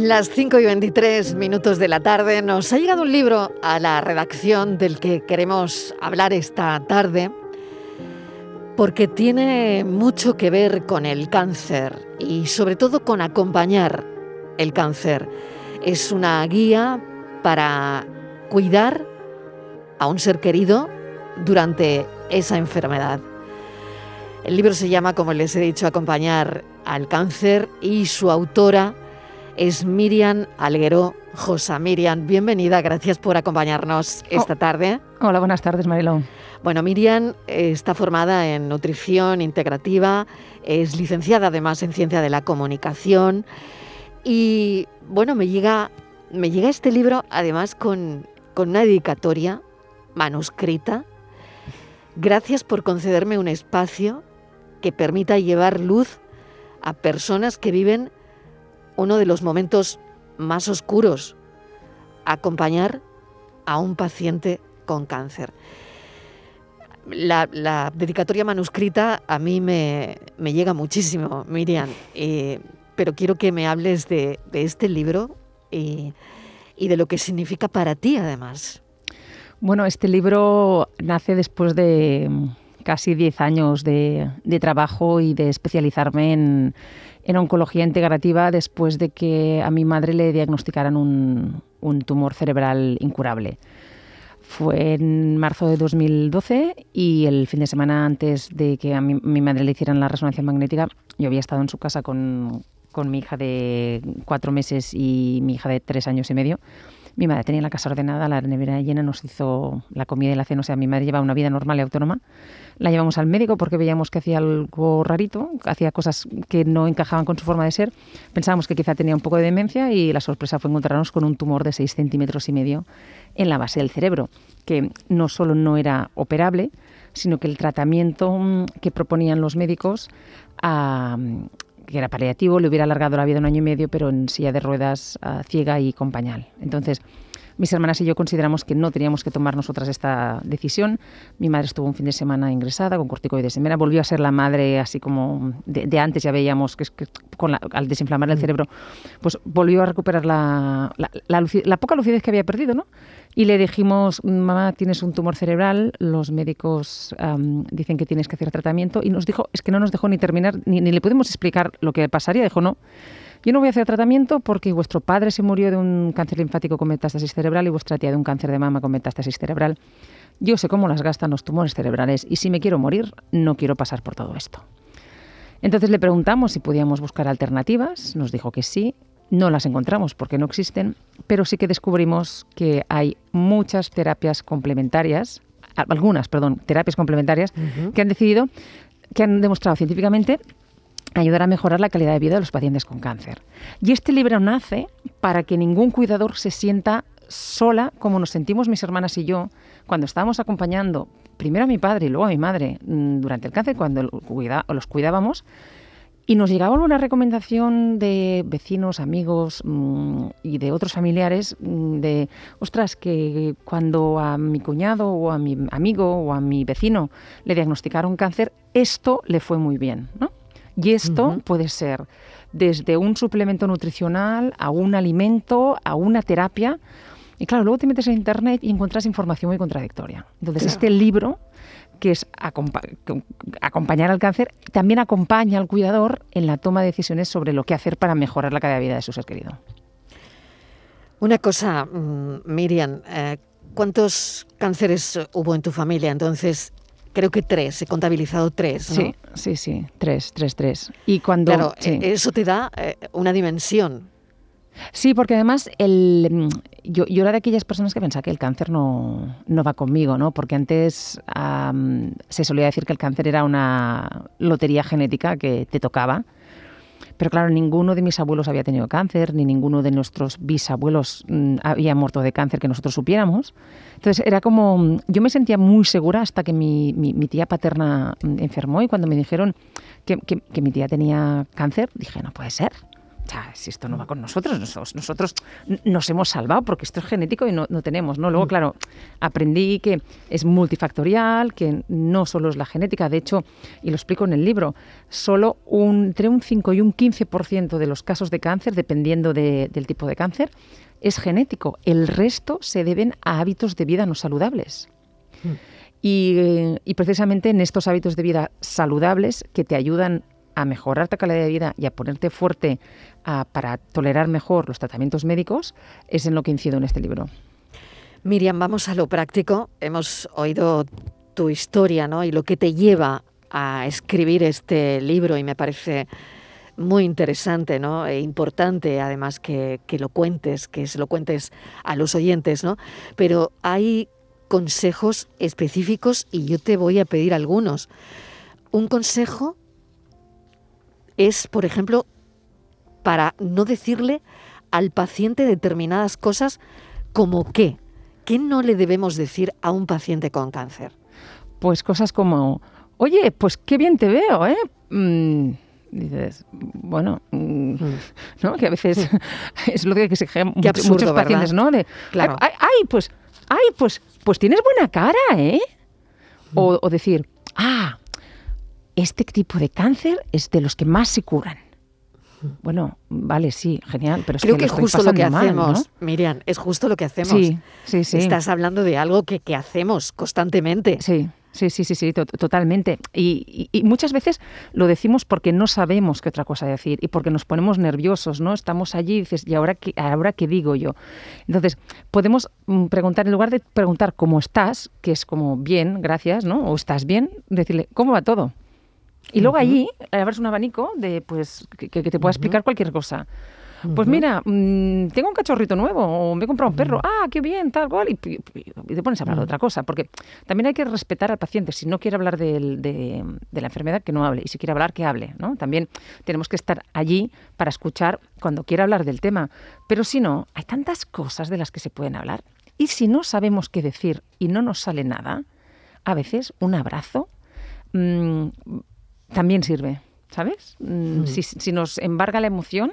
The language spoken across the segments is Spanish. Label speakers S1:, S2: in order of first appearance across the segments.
S1: Las 5 y 23 minutos de la tarde nos ha llegado un libro a la redacción del que queremos hablar esta tarde porque tiene mucho que ver con el cáncer y sobre todo con acompañar el cáncer. Es una guía para cuidar a un ser querido durante esa enfermedad. El libro se llama, como les he dicho, Acompañar al cáncer y su autora es Miriam Alguero Josa. Miriam, bienvenida, gracias por acompañarnos esta oh. tarde.
S2: Hola, buenas tardes, Marilón.
S1: Bueno, Miriam eh, está formada en nutrición integrativa, es licenciada además en ciencia de la comunicación y bueno, me llega, me llega este libro además con, con una dedicatoria manuscrita. Gracias por concederme un espacio que permita llevar luz a personas que viven uno de los momentos más oscuros, acompañar a un paciente con cáncer. La, dedicatoria manuscrita a mí me, llega muchísimo, Miriam, pero quiero que me hables de, este libro y, de lo que significa para ti además.
S2: Bueno, este libro nace después de casi 10 años de trabajo y de especializarme en, en oncología integrativa después de que a mi madre le diagnosticaran un, tumor cerebral incurable. Fue en marzo de 2012 y el fin de semana antes de que a mi, madre le hicieran la resonancia magnética, yo había estado en su casa con, con mi hija de cuatro meses y mi hija de tres años y medio. Mi madre tenía la casa ordenada, la nevera llena, nos hizo la comida y la cena. O sea, mi madre lleva una vida normal y autónoma la llevamos al médico porque veíamos que hacía algo rarito, hacía cosas que no encajaban con su forma de ser. Pensábamos que quizá tenía un poco de demencia y la sorpresa fue encontrarnos con un tumor de 6 centímetros y medio en la base del cerebro, que no solo no era operable, sino que el tratamiento mm, que proponían los médicos, que era paliativo, le hubiera alargado la vida un año y medio, pero en silla de ruedas, ciega y con pañal. Entonces, mis hermanas y yo consideramos que no teníamos que tomar nosotras esta decisión. Mi madre estuvo un fin de semana ingresada con corticoides en volvió a ser la madre así como de, antes, ya veíamos que, con al desinflamar el mm. cerebro, pues volvió a recuperar la, la, poca lucidez que había perdido, ¿no? Y le dijimos, mamá, tienes un tumor cerebral, los médicos dicen que tienes que hacer tratamiento. Y nos dijo, es que no nos dejó ni terminar, ni, ni le pudimos explicar lo que pasaría. Dijo, no, yo no voy a hacer tratamiento porque vuestro padre se murió de un cáncer linfático con metástasis cerebral y vuestra tía de un cáncer de mama con metástasis cerebral. Yo sé cómo las gastan los tumores cerebrales y si me quiero morir, no quiero pasar por todo esto. Entonces le preguntamos si podíamos buscar alternativas, nos dijo que sí, no las encontramos porque no existen, pero sí que descubrimos que hay muchas terapias complementarias, algunas, perdón, terapias complementarias que han decidido, que han demostrado científicamente ayudar a mejorar la calidad de vida de los pacientes con cáncer. Y este libro nace para que ningún cuidador se sienta sola como nos sentimos mis hermanas y yo cuando estábamos acompañando primero a mi padre y luego a mi madre mm, durante el cáncer, cuando los cuidábamos. Y nos llegaba una recomendación de vecinos, amigos mm, y de otros familiares mm, de, ostras, que cuando a mi cuñado o a mi amigo o a mi vecino le diagnosticaron cáncer, esto le fue muy bien, ¿no? Y esto puede ser desde un suplemento nutricional a un alimento, a una terapia. Y claro, luego te metes en Internet y encuentras información muy contradictoria. Entonces, este libro, que es acompañar al cáncer, también acompaña al cuidador en la toma de decisiones sobre lo que hacer para mejorar la calidad de vida de su ser querido.
S1: Una cosa, mm, Miriam, eh, ¿cuántos cánceres hubo en tu familia? Entonces, creo que tres, he contabilizado tres. ¿no?
S2: Sí, sí, sí, tres, tres, tres. Y cuando.
S1: Claro, e-, eso te da eh, una dimensión.
S2: Sí, porque además el, mm, yo, yo, era de aquellas personas que pensaba que el cáncer no, no va conmigo, ¿no? Porque antes se solía decir que el cáncer era una lotería genética que te tocaba pero claro, ninguno de mis abuelos había tenido cáncer, ni ninguno de nuestros bisabuelos mm, había muerto de cáncer que nosotros supiéramos. Entonces era como, mm, yo me sentía muy segura hasta que mi, tía paterna mm, enfermó y cuando me dijeron que, mi tía tenía cáncer, dije, no puede ser. Si esto no va con nosotros, nosotros, nos hemos salvado porque esto es genético y no, tenemos, ¿no? Luego, mm. claro, aprendí que es multifactorial, que no solo es la genética, de hecho, y lo explico en el libro, solo un, entre un 5 y un 15% de los casos de cáncer, dependiendo del tipo de cáncer, es genético. El resto se deben a hábitos de vida no saludables. Mm. Y, precisamente en estos hábitos de vida saludables que te ayudan a mejorar tu calidad de vida y a ponerte fuerte para tolerar mejor los tratamientos médicos, es en lo que incido en este libro.
S1: Miriam, vamos a lo práctico. Hemos oído tu historia ¿no? y lo que te lleva a escribir este libro y me parece muy interesante, ¿no? E importante además que, que, lo cuentes, que se lo cuentes a los oyentes, ¿no? Pero hay consejos específicos y yo te voy a pedir algunos. Un consejo es, por ejemplo, para no decirle al paciente determinadas cosas como qué. ¿Qué no le debemos decir a un paciente con cáncer?
S2: Pues cosas como, oye, pues qué bien te veo, ¿eh? Mm, dices, bueno, mm, mm. ¿no? Que a veces es lo que se muchos, muchos pacientes, ¿no? De, claro. ay, pues ay, pues, pues tienes buena cara, ¿eh? O, decir, ah, este tipo de cáncer es de los que más se curan. Bueno, vale, sí, genial, pero
S1: Creo
S2: que,
S1: es justo lo que hacemos, Miriam, es justo lo que hacemos.
S2: Sí, sí, sí.
S1: Estás hablando de algo que, que hacemos constantemente.
S2: Sí, Sí, sí, sí, sí, totalmente. Y, muchas veces lo decimos porque no sabemos qué otra cosa decir y porque nos ponemos nerviosos, ¿no? Estamos allí y dices, ¿y ahora qué, ahora qué digo yo? Entonces, podemos mm, preguntar, en lugar de preguntar cómo estás, que es como bien, gracias, ¿no? O estás bien, decirle, ¿cómo va todo? Y luego allí abres un abanico de, pues, que, te pueda explicar cualquier cosa. Pues mira, mm, tengo un cachorrito nuevo o me he comprado un perro. Ah, qué bien, tal cual. Y, te pones a hablar de otra cosa. Porque también hay que respetar al paciente. Si no quiere hablar de, la enfermedad, que no hable. Y si quiere hablar, que hable. ¿no? También tenemos que estar allí para escuchar cuando quiera hablar del tema. Pero si no, hay tantas cosas de las que se pueden hablar. Y si no sabemos qué decir y no nos sale nada, a veces un abrazo mm, también sirve. ¿Sabes? Mm, si, si nos embarga la emoción,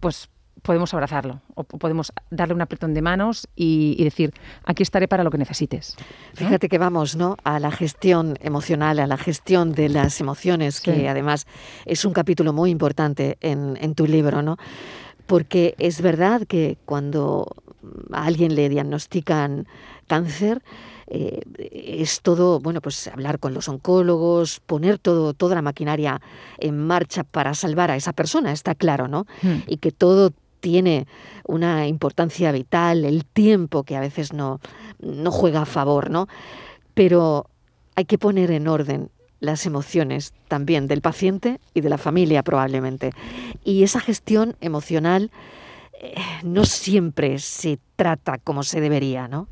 S2: pues podemos abrazarlo o podemos darle un apretón de manos y, decir, aquí estaré para lo que necesites.
S1: Fíjate que vamos ¿no? a la gestión emocional, a la gestión de las emociones, que además es un capítulo muy importante en, en tu libro, ¿no? porque es verdad que cuando a alguien le diagnostican cáncer, eh, es todo, bueno, pues hablar con los oncólogos, poner todo, toda la maquinaria en marcha para salvar a esa persona, está claro, ¿no? Hmm. Y que todo tiene una importancia vital, el tiempo que a veces no, no juega a favor, ¿no? Pero hay que poner en orden las emociones también del paciente y de la familia probablemente. Y esa gestión emocional no siempre se trata como se debería, ¿no?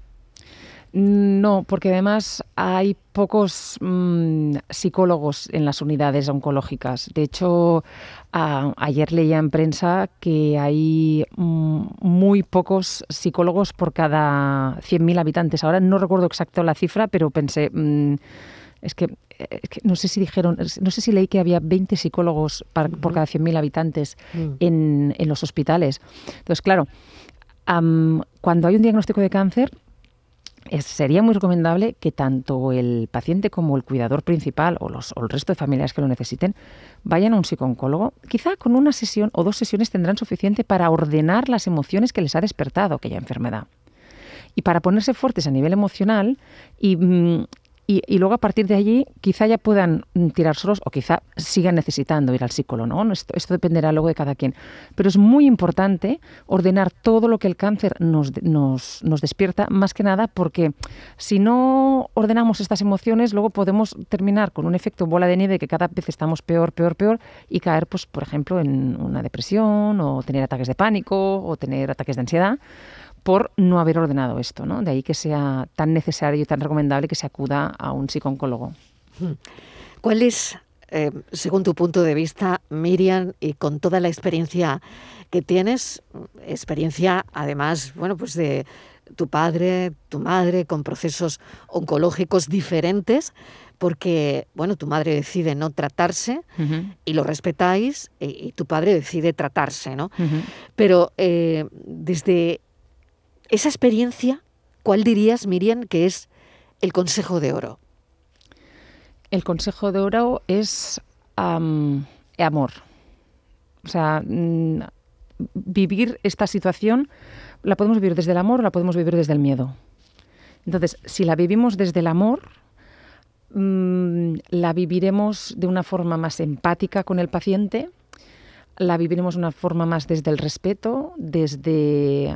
S2: No, porque además hay pocos mm, psicólogos en las unidades oncológicas. De hecho, ayer leía en prensa que hay mm, muy pocos psicólogos por cada 100.000 habitantes. Ahora no recuerdo exacto la cifra, pero pensé, mm, es, que, no sé si dijeron, no sé si leí que había 20 psicólogos por cada 100.000 habitantes en, los hospitales. Entonces, claro, cuando hay un diagnóstico de cáncer, sería muy recomendable que tanto el paciente como el cuidador principal o, los, el resto de familiares que lo necesiten vayan a un psicooncólogo. Quizá con una sesión o dos sesiones tendrán suficiente para ordenar las emociones que les ha despertado aquella enfermedad. Y para ponerse fuertes a nivel emocional y, y, luego a partir de allí quizá ya puedan tirar solos o quizá sigan necesitando ir al psicólogo. ¿no? Esto, dependerá luego de cada quien. Pero es muy importante ordenar todo lo que el cáncer nos, nos, nos despierta, más que nada porque si no ordenamos estas emociones, luego podemos terminar con un efecto bola de nieve que cada vez estamos peor, peor, peor y caer, pues, por ejemplo, en una depresión o tener ataques de pánico o tener ataques de ansiedad por no haber ordenado esto, ¿no? De ahí que sea tan necesario y tan recomendable que se acuda a un psicooncólogo.
S1: Hmm. ¿Cuál es, eh, según tu punto de vista, Miriam, y con toda la experiencia que tienes, experiencia además, bueno, pues de tu padre, tu madre, con procesos oncológicos diferentes, porque, bueno, tu madre decide no tratarse y lo respetáis y, tu padre decide tratarse, ¿no? Pero eh, desde esa experiencia, ¿cuál dirías, Miriam, que es el consejo de oro?
S2: El consejo de oro es amor. O sea, mm, vivir esta situación la podemos vivir desde el amor o la podemos vivir desde el miedo. Entonces, si la vivimos desde el amor, mm, la viviremos de una forma más empática con el paciente, la viviremos de una forma más desde el respeto, desde,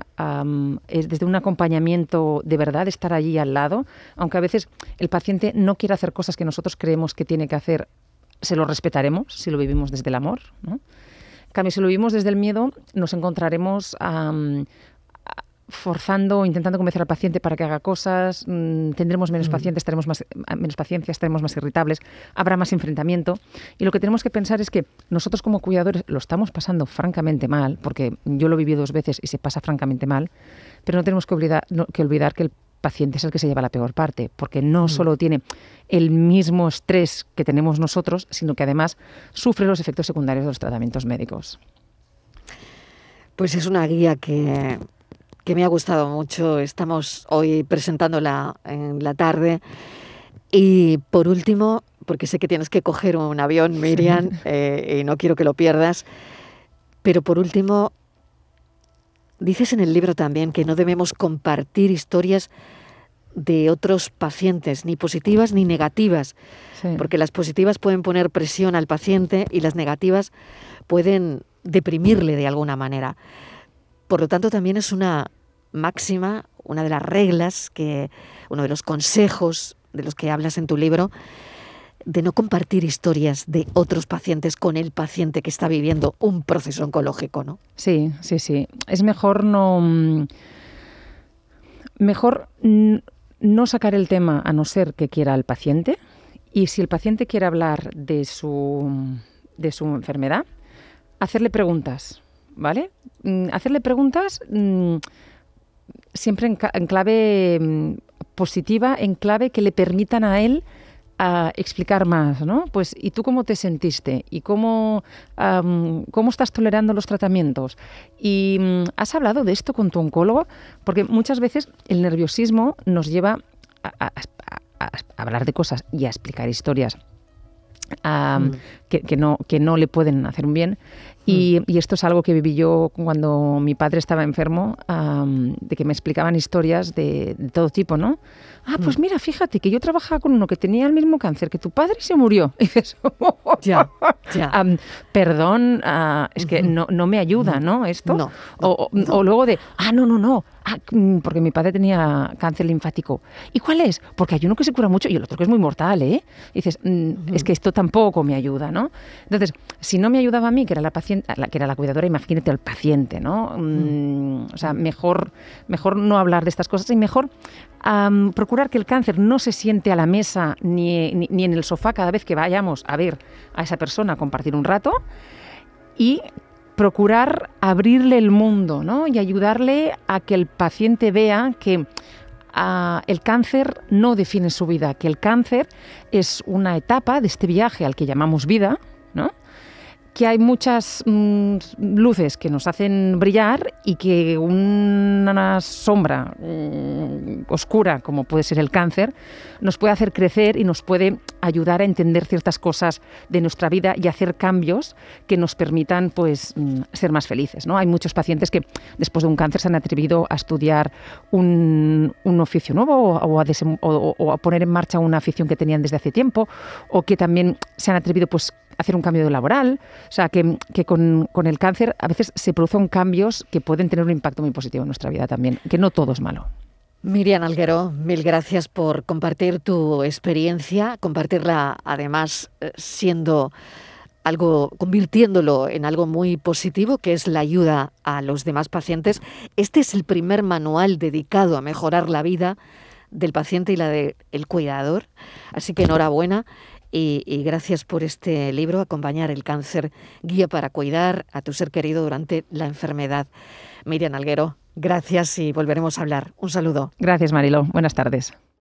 S2: desde un acompañamiento de verdad, estar allí al lado, aunque a veces el paciente no quiere hacer cosas que nosotros creemos que tiene que hacer, se lo respetaremos si lo vivimos desde el amor. ¿no? En cambio, si lo vivimos desde el miedo, nos encontraremos forzando, intentando convencer al paciente para que haga cosas, mm, tendremos menos mm. pacientes, estaremos más, eh, menos paciencia, estaremos más irritables, habrá más enfrentamiento. Y lo que tenemos que pensar es que nosotros como cuidadores lo estamos pasando francamente mal, porque yo lo viví dos veces y se pasa francamente mal, pero no tenemos que olvidar, que, olvidar que el paciente es el que se lleva la peor parte, porque no mm. solo tiene el mismo estrés que tenemos nosotros, sino que además sufre los efectos secundarios de los tratamientos médicos.
S1: Pues es una guía que que me ha gustado mucho. Estamos hoy presentándola en la tarde. Y por último, porque sé que tienes que coger un avión, Miriam, eh, y no quiero que lo pierdas, pero por último, dices en el libro también que no debemos compartir historias de otros pacientes, ni positivas ni negativas, porque las positivas pueden poner presión al paciente y las negativas pueden deprimirle de alguna manera. Por lo tanto, también es una máxima, una de las reglas, que, uno de los consejos de los que hablas en tu libro, de no compartir historias de otros pacientes con el paciente que está viviendo un proceso oncológico, ¿no?
S2: Sí, sí, sí. Es mejor no. Mm, mejor no sacar el tema a no ser que quiera el paciente. Y si el paciente quiere hablar de su, de su enfermedad, hacerle preguntas. ¿Vale? Mm, hacerle preguntas mm, siempre en, clave mm, positiva, en clave que le permitan a él a explicar más, ¿no? Pues, ¿y tú cómo te sentiste? ¿Y cómo, cómo estás tolerando los tratamientos? ¿Y has hablado de esto con tu oncólogo? Porque muchas veces el nerviosismo nos lleva a hablar de cosas y a explicar historias Mm. que, no, que no le pueden hacer un bien. Mm. Y, esto es algo que viví yo cuando mi padre estaba enfermo, de que me explicaban historias de, todo tipo, ¿no? Ah, pues mm. mira, fíjate que yo trabajaba con uno que tenía el mismo cáncer que tu padre y se murió. Y dices, ya, ya. perdón, ah, es que no, no me ayuda, ¿no? Esto. o, o, luego de, ah, no, no, no, Ah, mm, porque mi padre tenía cáncer linfático. ¿Y cuál es? Porque hay uno que se cura mucho y el otro que es muy mortal, ¿eh? Y dices, mm, es que esto tampoco me ayuda, ¿no? Entonces, si no me ayudaba a mí, que era la paciente, que era la cuidadora, imagínate al paciente, ¿no? Mm, o sea, mejor, mejor no hablar de estas cosas y mejor procurar que el cáncer no se siente a la mesa ni, ni en el sofá cada vez que vayamos a ver a esa persona compartir un rato y procurar abrirle el mundo ¿no? y ayudarle a que el paciente vea que ah, el cáncer no define su vida, que el cáncer es una etapa de este viaje al que llamamos vida. Que hay muchas mm, luces que nos hacen brillar y que una sombra mm, oscura, como puede ser el cáncer, nos puede hacer crecer y nos puede ayudar a entender ciertas cosas de nuestra vida y hacer cambios que nos permitan pues, mm, ser más felices. ¿no? Hay muchos pacientes que después de un cáncer se han atrevido a estudiar un, oficio nuevo o a, a, poner en marcha una afición que tenían desde hace tiempo o que también se han atrevido pues, hacer un cambio laboral. O sea, que, con, el cáncer a veces se producen cambios que pueden tener un impacto muy positivo en nuestra vida también, que no todo es malo.
S1: Miriam Alguero, mil gracias por compartir tu experiencia, compartirla además eh, siendo algo, convirtiéndolo en algo muy positivo, que es la ayuda a los demás pacientes. Este es el primer manual dedicado a mejorar la vida del paciente y la del cuidador. Así que enhorabuena y, gracias por este libro, Acompañar el cáncer, guía para cuidar a tu ser querido durante la enfermedad. Miriam Alguero, gracias y volveremos a hablar. Un saludo.
S2: Gracias, Marilo. Buenas tardes.